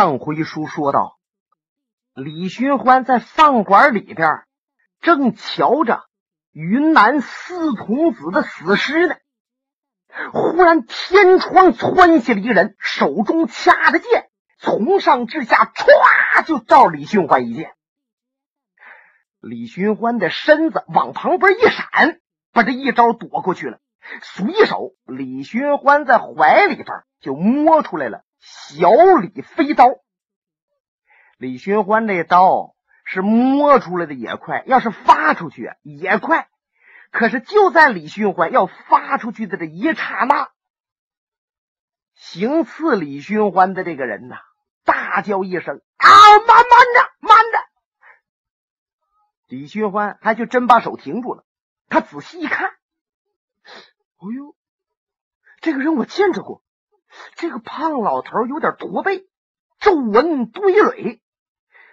上回书说到，李寻欢在饭馆里边正瞧着云南四童子的死尸呢，忽然天窗窜下了一人，手中掐着剑，从上至下歘就照李寻欢一剑。李寻欢的身子往旁边一闪，把这一招躲过去了。随手，李寻欢在怀里边就摸出来了小李飞刀。李寻欢这刀是摸出来的也快，要是发出去也快。可是就在李寻欢要发出去的这一刹那，行刺李寻欢的这个人呐，大叫一声：“啊，慢慢着，慢着！”李寻欢还就真把手停住了。他仔细一看。哎呦，这个人我见着过。这个胖老头有点驼背，皱纹堆垒，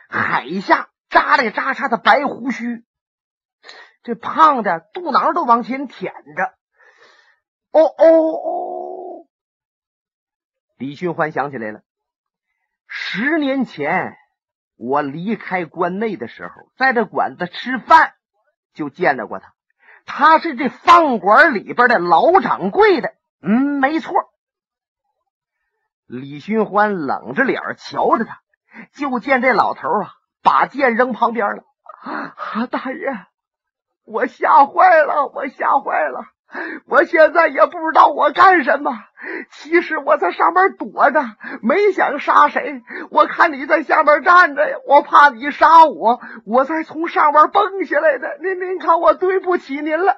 海下扎里扎叉的白胡须，这胖的肚囊都往前舔着。哦哦哦！李寻欢想起来了，十年前我离开关内的时候，在这馆子吃饭，就见到过他。他是这饭馆里边的老掌柜的，嗯，没错。李寻欢冷着脸瞧着他，就见这老头啊，把剑扔旁边了。啊，大爷，我吓坏了，我吓坏了，我现在也不知道我干什么。其实我在上面躲着，没想杀谁。我看你在下面站着呀，我怕你杀我，我才从上面蹦下来的。您您看，我对不起您了。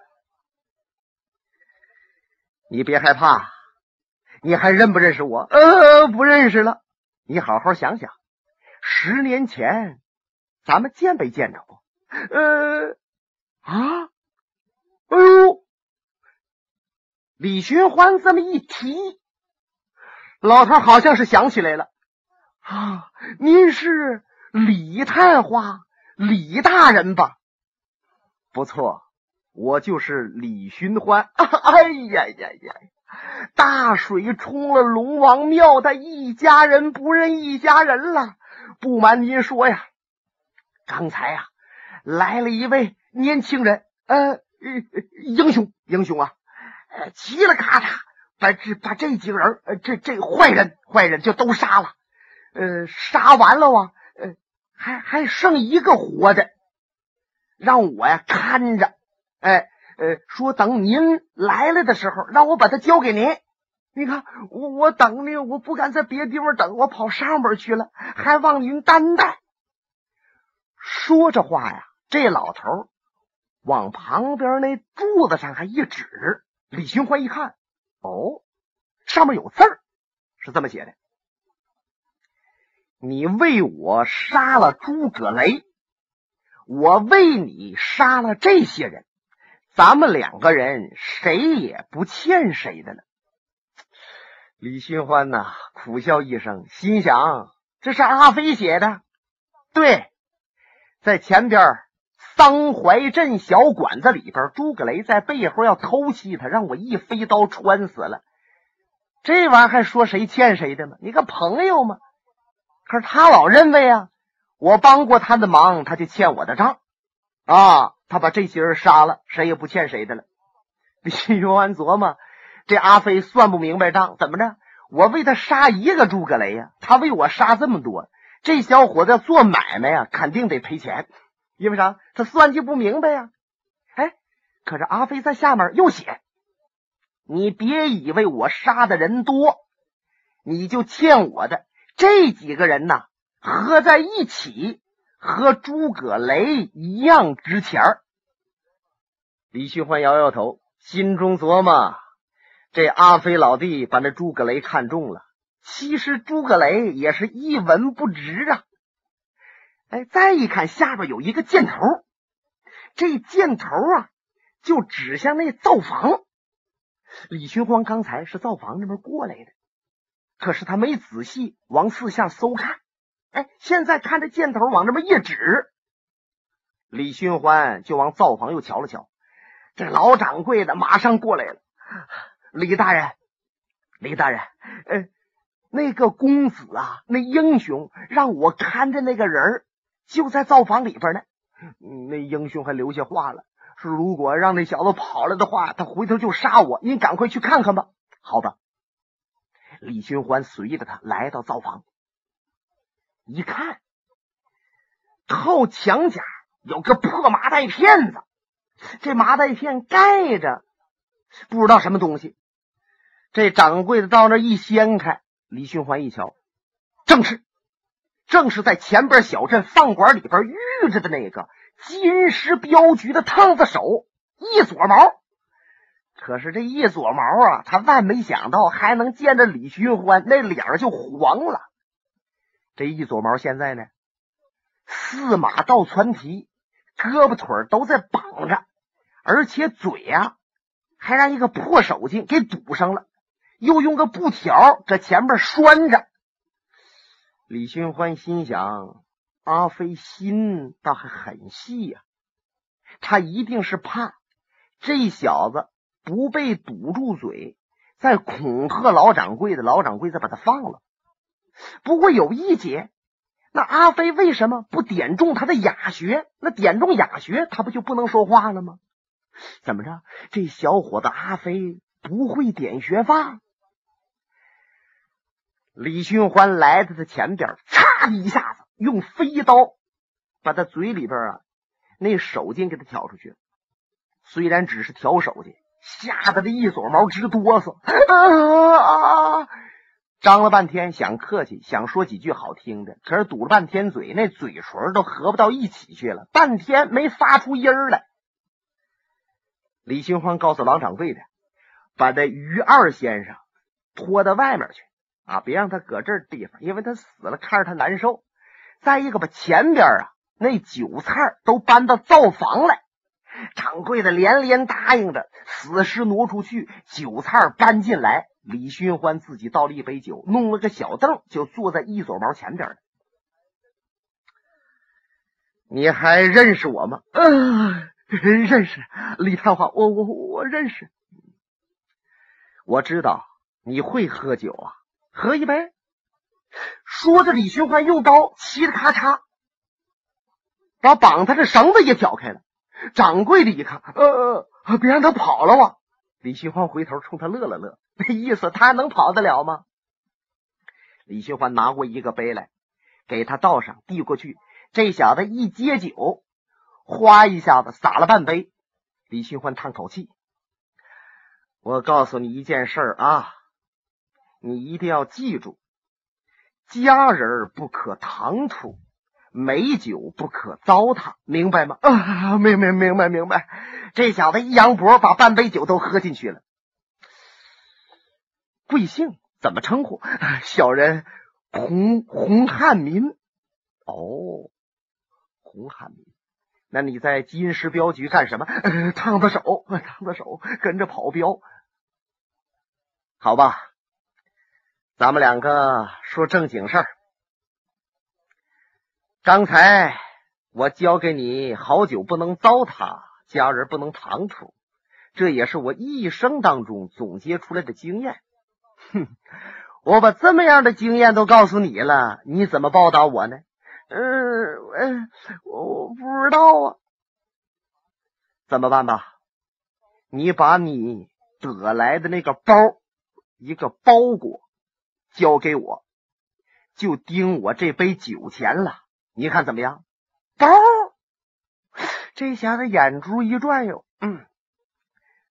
你别害怕，你还认不认识我？呃，不认识了。你好好想想，十年前咱们见没见着过？呃，啊，哎呦！李寻欢这么一提，老头好像是想起来了啊！您是李探花，李大人吧？不错，我就是李寻欢。哎呀呀呀！大水冲了龙王庙，他一家人不认一家人了。不瞒您说呀，刚才呀来了一位年轻人，呃，英雄，英雄啊！呃，嘁了咔嚓，把这把这几个人，呃，这这坏人坏人就都杀了。呃，杀完了啊，呃，还还剩一个活的，让我呀看着。哎，呃说等您来了的时候，让我把他交给您。你看，我我等你，我不敢在别地方等，我跑上边去了，还望您担待。说着话呀，这老头往旁边那柱子上还一指。李寻欢一看，哦，上面有字儿，是这么写的：“你为我杀了诸葛雷，我为你杀了这些人，咱们两个人谁也不欠谁的了。”李寻欢呐，苦笑一声，心想：“这是阿飞写的，对，在前边。”桑怀镇小馆子里边，诸葛雷在背后要偷袭他，让我一飞刀穿死了。这玩意儿还说谁欠谁的吗？你个朋友嘛！可是他老认为啊，我帮过他的忙，他就欠我的账啊。他把这些人杀了，谁也不欠谁的了。李寻欢琢磨，这阿飞算不明白账，怎么着？我为他杀一个诸葛雷呀，他为我杀这么多，这小伙子做买卖呀，肯定得赔钱。因为啥？他算计不明白呀！哎，可是阿飞在下面又写：“你别以为我杀的人多，你就欠我的这几个人呐，合在一起和诸葛雷一样值钱儿。”李寻欢摇摇头，心中琢磨：这阿飞老弟把那诸葛雷看中了，其实诸葛雷也是一文不值啊。哎，再一看下边有一个箭头，这箭头啊，就指向那灶房。李寻欢刚才是灶房那边过来的，可是他没仔细往四下搜看。哎，现在看着箭头往那边一指，李寻欢就往灶房又瞧了瞧。这老掌柜的马上过来了：“李大人，李大人，呃，那个公子啊，那英雄让我看着那个人就在灶房里边呢。那英雄还留下话了，说如果让那小子跑了的话，他回头就杀我。您赶快去看看吧。好吧。李寻欢随着他来到灶房，一看，靠墙角有个破麻袋片子，这麻袋片盖着不知道什么东西。这掌柜的到那一掀开，李寻欢一瞧，正是正是在前边小镇饭馆里边遇着的那个金石镖局的烫子手一撮毛。可是这一撮毛啊，他万没想到还能见着李寻欢，那脸就黄了。这一撮毛现在呢，四马倒窜蹄，胳膊腿都在绑着，而且嘴呀还让一个破手巾给堵上了，又用个布条这前面拴着。李寻欢心想：阿飞心倒还很细呀，他一定是怕这小子。不被堵住嘴，再恐吓老掌柜的，老掌柜再把他放了。不过有一节，那阿飞为什么不点中他的哑穴？那点中哑穴，他不就不能说话了吗？怎么着？这小伙子阿飞不会点穴法？李寻欢来到他前边，嚓的一下子用飞刀把他嘴里边啊那手筋给他挑出去。虽然只是挑手巾。吓得他一撮毛直哆嗦，啊！张了半天想客气，想说几句好听的，可是堵了半天嘴，那嘴唇都合不到一起去了，半天没发出音儿来。李寻欢告诉老掌柜的，把这于二先生拖到外面去啊，别让他搁这地方，因为他死了看着他难受。再一个，把前边啊那酒菜都搬到灶房来。掌柜的连连答应着，死尸挪出去，酒菜搬进来。李寻欢自己倒了一杯酒，弄了个小凳，就坐在一撮毛前边你还认识我吗？嗯，认识。李探花，我我我认识。我知道你会喝酒啊，喝一杯。说着，李寻欢用刀嘁哩咔嚓，把绑他的绳子也挑开了。掌柜的一看，呃，别让他跑了哇！李寻欢回头冲他乐了乐，那意思他还能跑得了吗？李寻欢拿过一个杯来，给他倒上，递过去。这小子一接酒，哗一下子洒了半杯。李寻欢叹口气：“我告诉你一件事啊，你一定要记住，家人不可唐突。”美酒不可糟蹋，明白吗？啊，明明明白明白。这小子一扬脖，把半杯酒都喝进去了。贵姓？怎么称呼？小人洪洪汉民。哦，洪汉民。那你在金石镖局干什么？烫子手，烫子手，跟着跑镖。好吧，咱们两个说正经事儿。刚才我教给你，好酒不能糟蹋，家人不能唐突，这也是我一生当中总结出来的经验。哼，我把这么样的经验都告诉你了，你怎么报答我呢？嗯，我我不知道啊。怎么办吧？你把你得来的那个包，一个包裹交给我，就盯我这杯酒钱了。你看怎么样？包，这下子眼珠一转悠，嗯，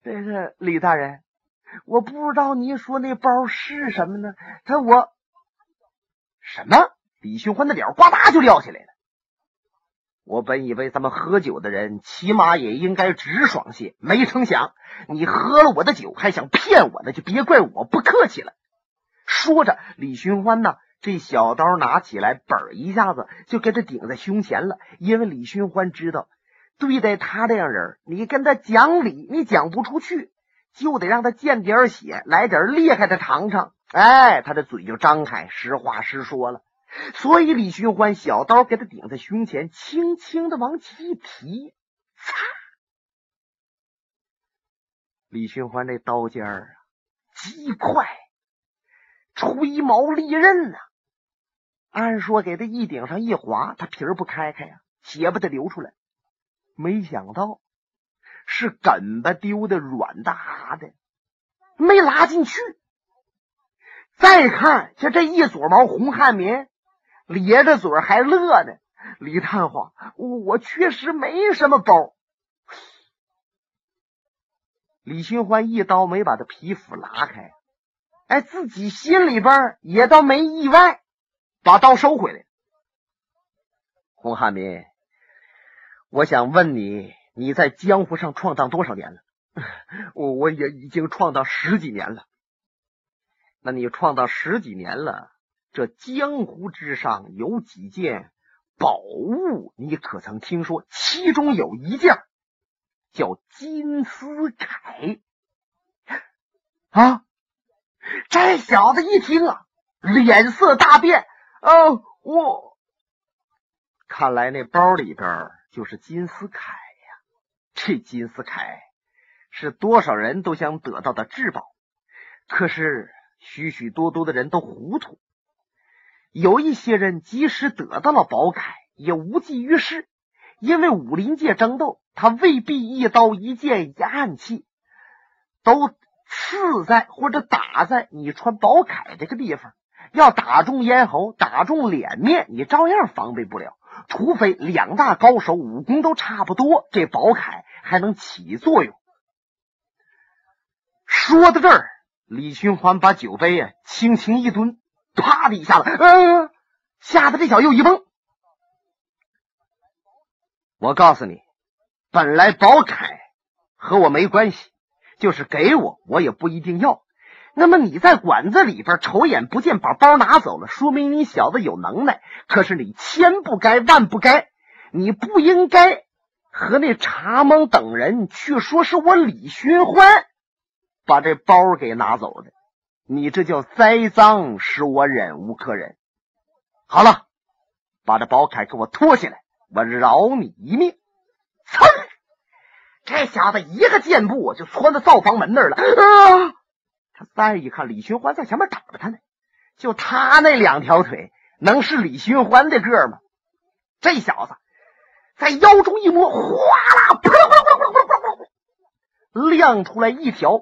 这个李大人，我不知道您说那包是什么呢？他我什么？李寻欢的脸呱嗒就撂下来了。我本以为咱们喝酒的人起码也应该直爽些，没成想你喝了我的酒还想骗我呢，就别怪我不客气了。说着，李寻欢呢？这小刀拿起来，嘣一下子就给他顶在胸前了。因为李寻欢知道，对待他这样人，你跟他讲理，你讲不出去，就得让他见点血，来点厉害的尝尝。哎，他的嘴就张开，实话实说了。所以李寻欢小刀给他顶在胸前，轻轻的往起一提，擦！李寻欢这刀尖儿啊，极快。吹毛利刃呐！按说给他一顶上一划，他皮儿不开开呀，血不得流出来。没想到是梗巴丢的软哒的，没拉进去。再看，像这一撮毛，红汉民咧着嘴还乐呢。李探花，我确实没什么包。李寻欢一刀没把他皮肤拉开，哎，自己心里边也倒没意外，把刀收回来。洪汉民，我想问你，你在江湖上闯荡多少年了？我我也已经闯荡十几年了。那你闯荡十几年了，这江湖之上有几件宝物，你可曾听说？其中有一件。叫金丝铠啊！这小子一听啊，脸色大变。哦，我看来那包里边就是金丝铠呀。这金丝铠是多少人都想得到的至宝，可是许许多多的人都糊涂。有一些人即使得到了宝铠，也无济于事。因为武林界争斗，他未必一刀一剑一暗器都刺在或者打在你穿宝铠这个地方。要打中咽喉、打中脸面，你照样防备不了。除非两大高手武功都差不多，这宝铠还能起作用。说到这儿，李寻欢把酒杯啊轻轻一蹲，啪的一下子，嗯，吓得这小又一蹦。我告诉你，本来宝铠和我没关系，就是给我，我也不一定要。那么你在馆子里边瞅眼不见，把包拿走了，说明你小子有能耐。可是你千不该万不该，你不应该和那茶蒙等人去说是我李寻欢把这包给拿走的，你这叫栽赃，使我忍无可忍。好了，把这宝铠给我脱下来。我饶你一命！噌，这小子一个箭步就窜到灶房门那儿了。啊！他再一看，李寻欢在前面等着他呢。就他那两条腿，能是李寻欢的个吗？这小子在腰中一摸，哗啦，噗噗噗噗噗噗噗，亮出来一条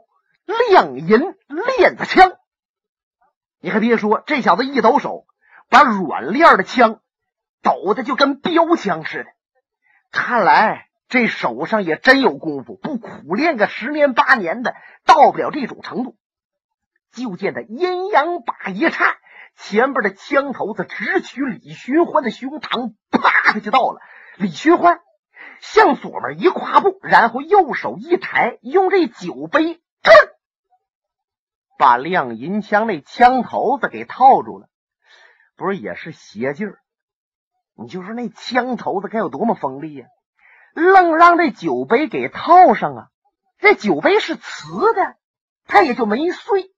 亮银链子枪。你还别说，这小子一抖手，把软链的枪。抖的就跟标枪似的，看来这手上也真有功夫，不苦练个十年八年的，到不了这种程度。就见他阴阳把一颤，前边的枪头子直取李寻欢的胸膛，啪就到了。李寻欢向左边一跨步，然后右手一抬，用这酒杯，把亮银枪那枪头子给套住了。不是，也是邪劲儿。你就说那枪头子该有多么锋利呀！愣让这酒杯给套上啊！这酒杯是瓷的，他也就没碎。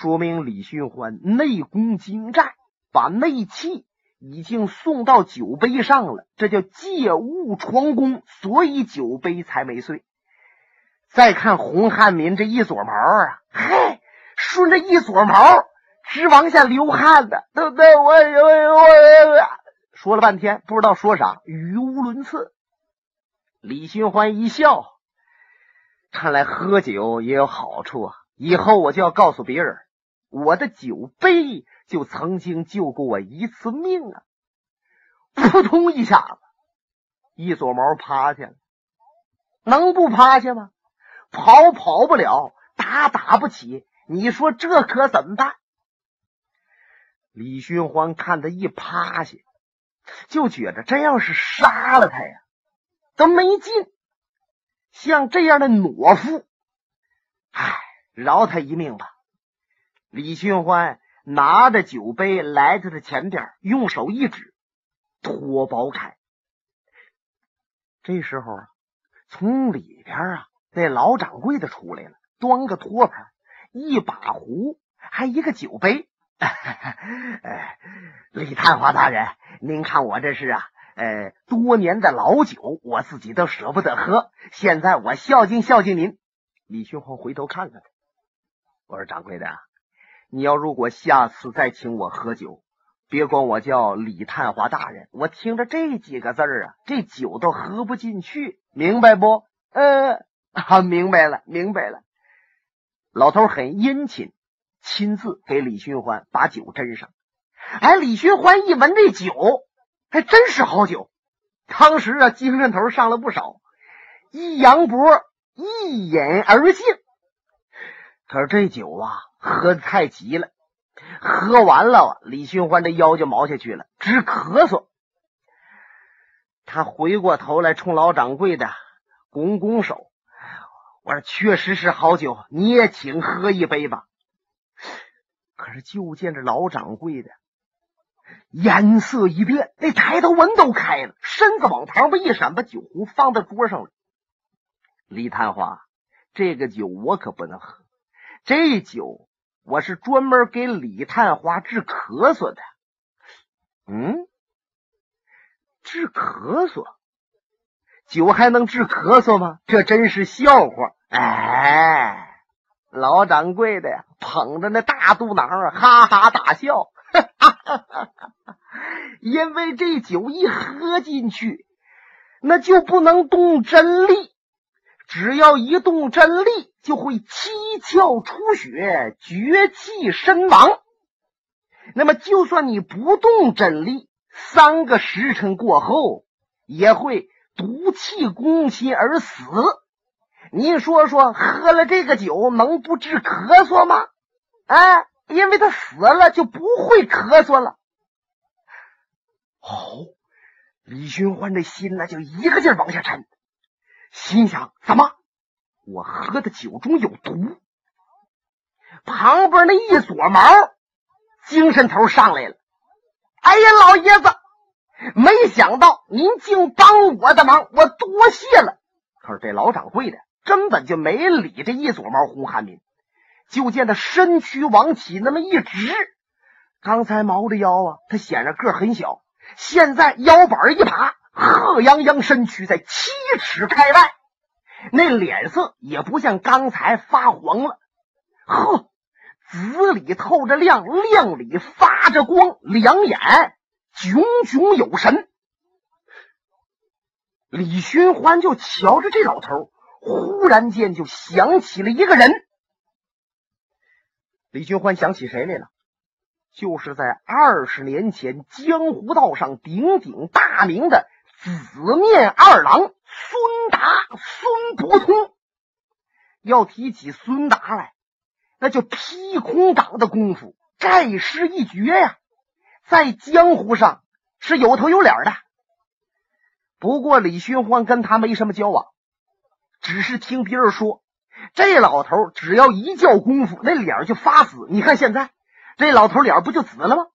说明李寻欢内功精湛，把内气已经送到酒杯上了，这叫借物传功，所以酒杯才没碎。再看洪汉民这一撮毛啊，嘿，顺着一撮毛。直往下流汗的，对不对？我我我说了半天，不知道说啥，语无伦次。李寻欢一笑，看来喝酒也有好处啊！以后我就要告诉别人，我的酒杯就曾经救过我一次命啊！扑通一下子，一撮毛趴下了，能不趴下吗？跑跑不了，打打不起，你说这可怎么办？李寻欢看他一趴下，就觉着真要是杀了他呀，都没劲。像这样的懦夫，唉，饶他一命吧。李寻欢拿着酒杯来到他前边，用手一指，托宝铠。这时候啊，从里边啊，那老掌柜的出来了，端个托盘，一把壶，还一个酒杯。哎，李探花大人，您看我这是啊，呃，多年的老酒，我自己都舍不得喝。现在我孝敬孝敬您。李寻欢回头看看他，我说：“掌柜的，你要如果下次再请我喝酒，别管我叫李探花大人，我听着这几个字儿啊，这酒都喝不进去，明白不？嗯，啊，明白了，明白了。老头很殷勤，亲自给李寻欢把酒斟上。哎，李寻欢一闻这酒，还真是好酒。当时啊，精神头上了不少，一扬脖，一饮而尽。可是这酒啊，喝的太急了，喝完了，李寻欢这腰就毛下去了，直咳嗽。他回过头来，冲老掌柜的拱拱手，我说：“确实是好酒，你也请喝一杯吧。”可是就见这老掌柜的。颜色一变，那抬头纹都开了，身子往旁边一闪，把酒壶放在桌上了。李探花，这个酒我可不能喝，这酒我是专门给李探花治咳嗽的。嗯，治咳嗽，酒还能治咳嗽吗？这真是笑话！哎，老掌柜的呀，捧着那大肚囊，哈哈大笑。哈哈哈哈因为这酒一喝进去，那就不能动真力，只要一动真力，就会七窍出血，绝气身亡。那么，就算你不动真力，三个时辰过后，也会毒气攻心而死。您说说，喝了这个酒能不治咳嗽吗？哎。因为他死了，就不会咳嗽了。哦，李寻欢这心呢，就一个劲儿往下沉，心想：怎么我喝的酒中有毒？旁边那一撮毛，精神头上来了。哎呀，老爷子，没想到您竟帮我的忙，我多谢了。可是这老掌柜的根本就没理这一撮毛胡汉民。就见他身躯往起那么一直，刚才毛着腰啊，他显着个很小，现在腰板一爬，鹤泱泱身躯在七尺开外，那脸色也不像刚才发黄了，呵，紫里透着亮，亮里发着光，两眼炯炯有神。李寻欢就瞧着这老头，忽然间就想起了一个人。李寻欢想起谁来了？就是在二十年前江湖道上鼎鼎大名的紫面二郎孙达、孙伯通。要提起孙达来，那就劈空掌的功夫，盖世一绝呀，在江湖上是有头有脸的。不过李寻欢跟他没什么交往，只是听别人说。这老头只要一叫功夫，那脸就发紫。你看现在这老头脸不就紫了吗？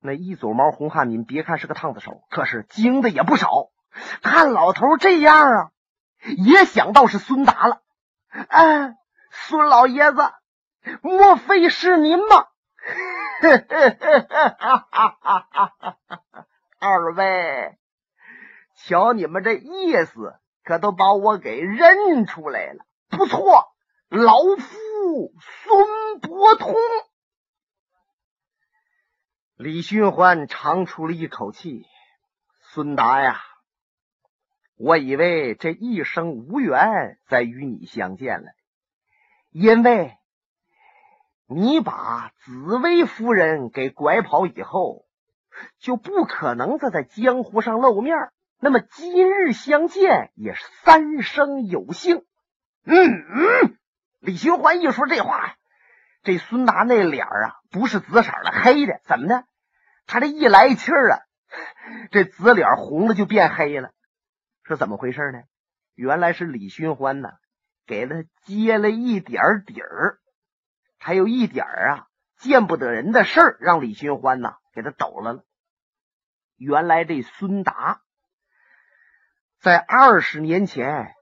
那一撮毛红汗，你别看是个烫子手，可是精的也不少。看老头这样啊，也想到是孙达了。哎，孙老爷子，莫非是您吗？二位，瞧你们这意思，可都把我给认出来了。不错，老夫孙伯通。李寻欢长出了一口气。孙达呀，我以为这一生无缘再与你相见了，因为你把紫薇夫人给拐跑以后，就不可能再在江湖上露面。那么今日相见，也是三生有幸。嗯嗯，李寻欢一说这话，这孙达那脸啊，不是紫色的，黑的。怎么的？他这一来气儿啊，这紫脸红的就变黑了，是怎么回事呢？原来是李寻欢呢，给他揭了一点底儿，还有一点儿啊见不得人的事儿，让李寻欢呐给他抖了了。原来这孙达在二十年前。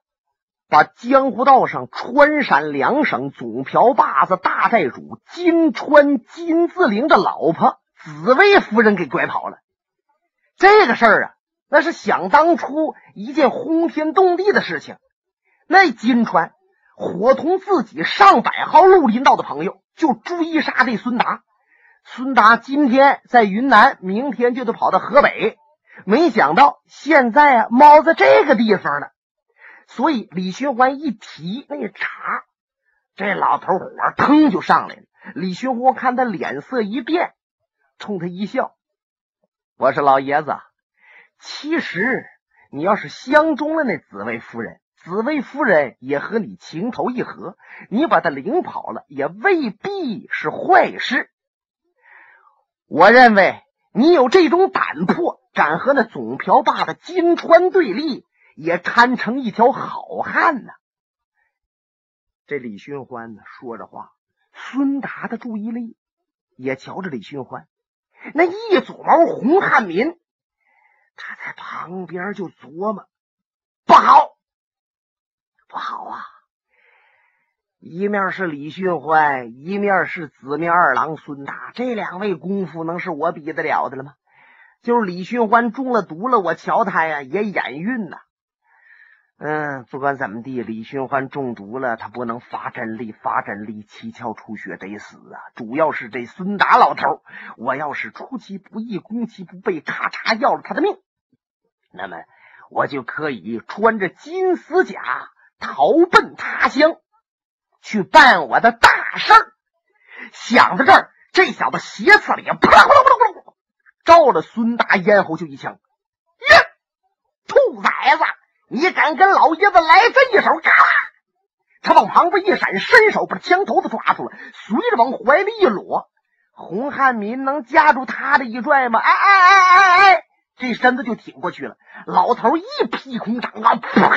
把江湖道上川陕两省总瓢把子大寨主金川金自灵的老婆紫薇夫人给拐跑了。这个事儿啊，那是想当初一件轰天动地的事情。那金川伙同自己上百号绿林道的朋友，就追杀这孙达。孙达今天在云南，明天就得跑到河北。没想到现在啊，猫在这个地方了。所以李寻欢一提那茬，这老头火腾就上来了。李寻欢看他脸色一变，冲他一笑：“我说老爷子，其实你要是相中了那紫薇夫人，紫薇夫人也和你情投意合，你把她领跑了，也未必是坏事。”我认为你有这种胆魄，敢和那总瓢把的金川对立，也堪称一条好汉呢。这李寻欢呢，说着话，孙达的注意力也瞧着李寻欢。那一撮毛洪汉民，他在旁边就琢磨：不好，不好啊！一面是李寻欢，一面是紫面二郎孙大，这两位功夫能是我比得了的了吗？就是李寻欢中了毒了，我瞧他呀也眼晕呐。嗯，不管怎么地，李寻欢中毒了，他不能发真力，发真力七窍出血得死啊！主要是这孙达老头，我要是出其不意，攻其不备，咔嚓要了他的命，那么我就可以穿着金丝甲逃奔他乡。去办我的大事儿。想到这儿，这小子斜刺脸，扑啦扑啦扑啦扑啦，照了孙达咽喉就一枪。呀，兔崽子，你敢跟老爷子来这一手？嘎啦！他往旁边一闪，伸手把枪头子抓住了，随着往怀里一裸。洪汉民能夹住他的一拽吗？哎哎哎哎哎！这身子就挺过去了。老头一劈空掌啊，噗！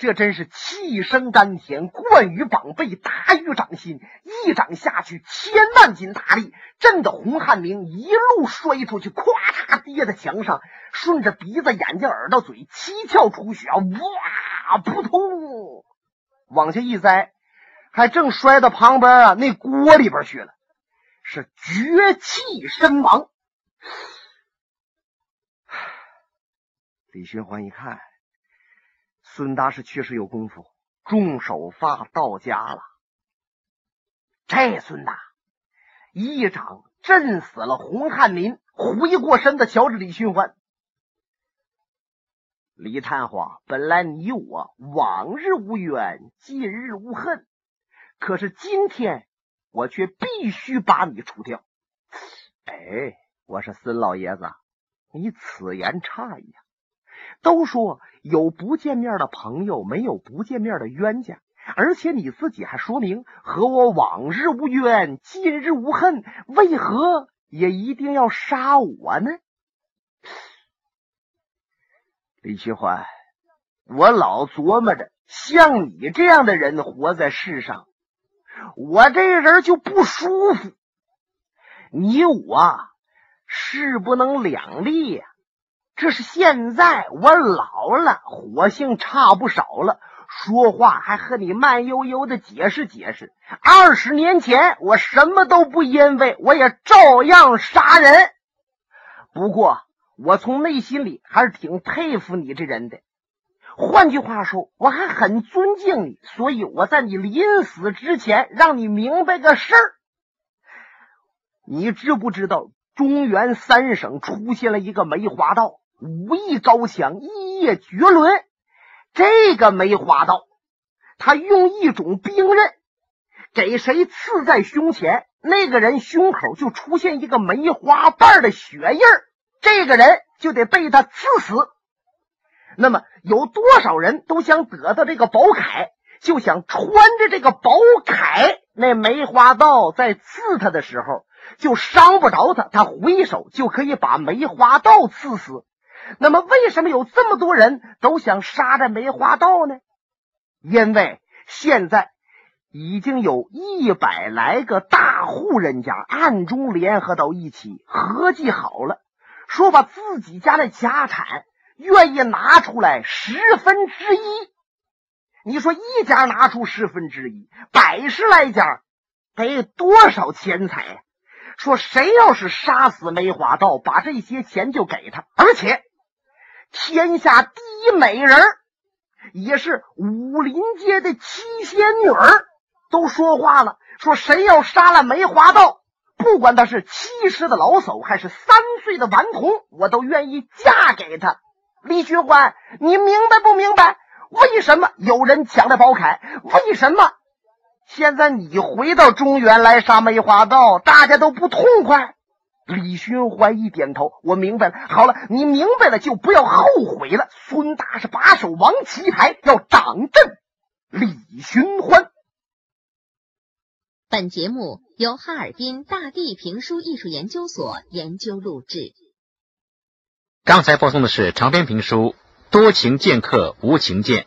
这真是气生丹田，贯于膀背，达于掌心。一掌下去，千万斤大力，震得洪汉明一路摔出去，咵嚓跌在墙上，顺着鼻子、眼睛、耳朵、嘴，七窍出血，哇，扑通，往下一栽，还正摔到旁边啊那锅里边去了，是绝气身亡。李寻欢一看。孙达是确实有功夫，重手法到家了。这孙达一掌震死了洪汉民，回过身子瞧着李寻欢。李探花，本来你我往日无冤，近日无恨，可是今天我却必须把你除掉。哎，我说孙老爷子，你此言差矣啊！都说有不见面的朋友，没有不见面的冤家。而且你自己还说明和我往日无冤，近日无恨，为何也一定要杀我呢？李寻欢，我老琢磨着，像你这样的人活在世上，我这人就不舒服。你我势不能两立呀。这是现在我老了，火性差不少了，说话还和你慢悠悠的解释解释。二十年前我什么都不因为，我也照样杀人。不过我从内心里还是挺佩服你这人的。换句话说，我还很尊敬你，所以我在你临死之前让你明白个事儿。你知不知道中原三省出现了一个梅花道？武艺高强，一叶绝伦。这个梅花道，他用一种兵刃，给谁刺在胸前，那个人胸口就出现一个梅花瓣的血印这个人就得被他刺死。那么，有多少人都想得到这个宝铠，就想穿着这个宝铠，那梅花道在刺他的时候就伤不着他，他回手就可以把梅花道刺死。那么，为什么有这么多人都想杀这梅花道呢？因为现在已经有一百来个大户人家暗中联合到一起，合计好了，说把自己家的家产愿意拿出来十分之一。你说一家拿出十分之一，百十来家得多少钱财？说谁要是杀死梅花道，把这些钱就给他，而且。天下第一美人也是武林街的七仙女儿，都说话了，说谁要杀了梅花道，不管他是七十的老叟还是三岁的顽童，我都愿意嫁给他。李寻欢，你明白不明白？为什么有人抢了宝铠？为什么现在你回到中原来杀梅花道，大家都不痛快？李寻欢一点头，我明白了。好了，你明白了就不要后悔了。孙大是把守王旗台，要掌镇李寻欢。本节目由哈尔滨大地评书艺术研究所研究录制。刚才播送的是长篇评书《多情剑客无情剑》，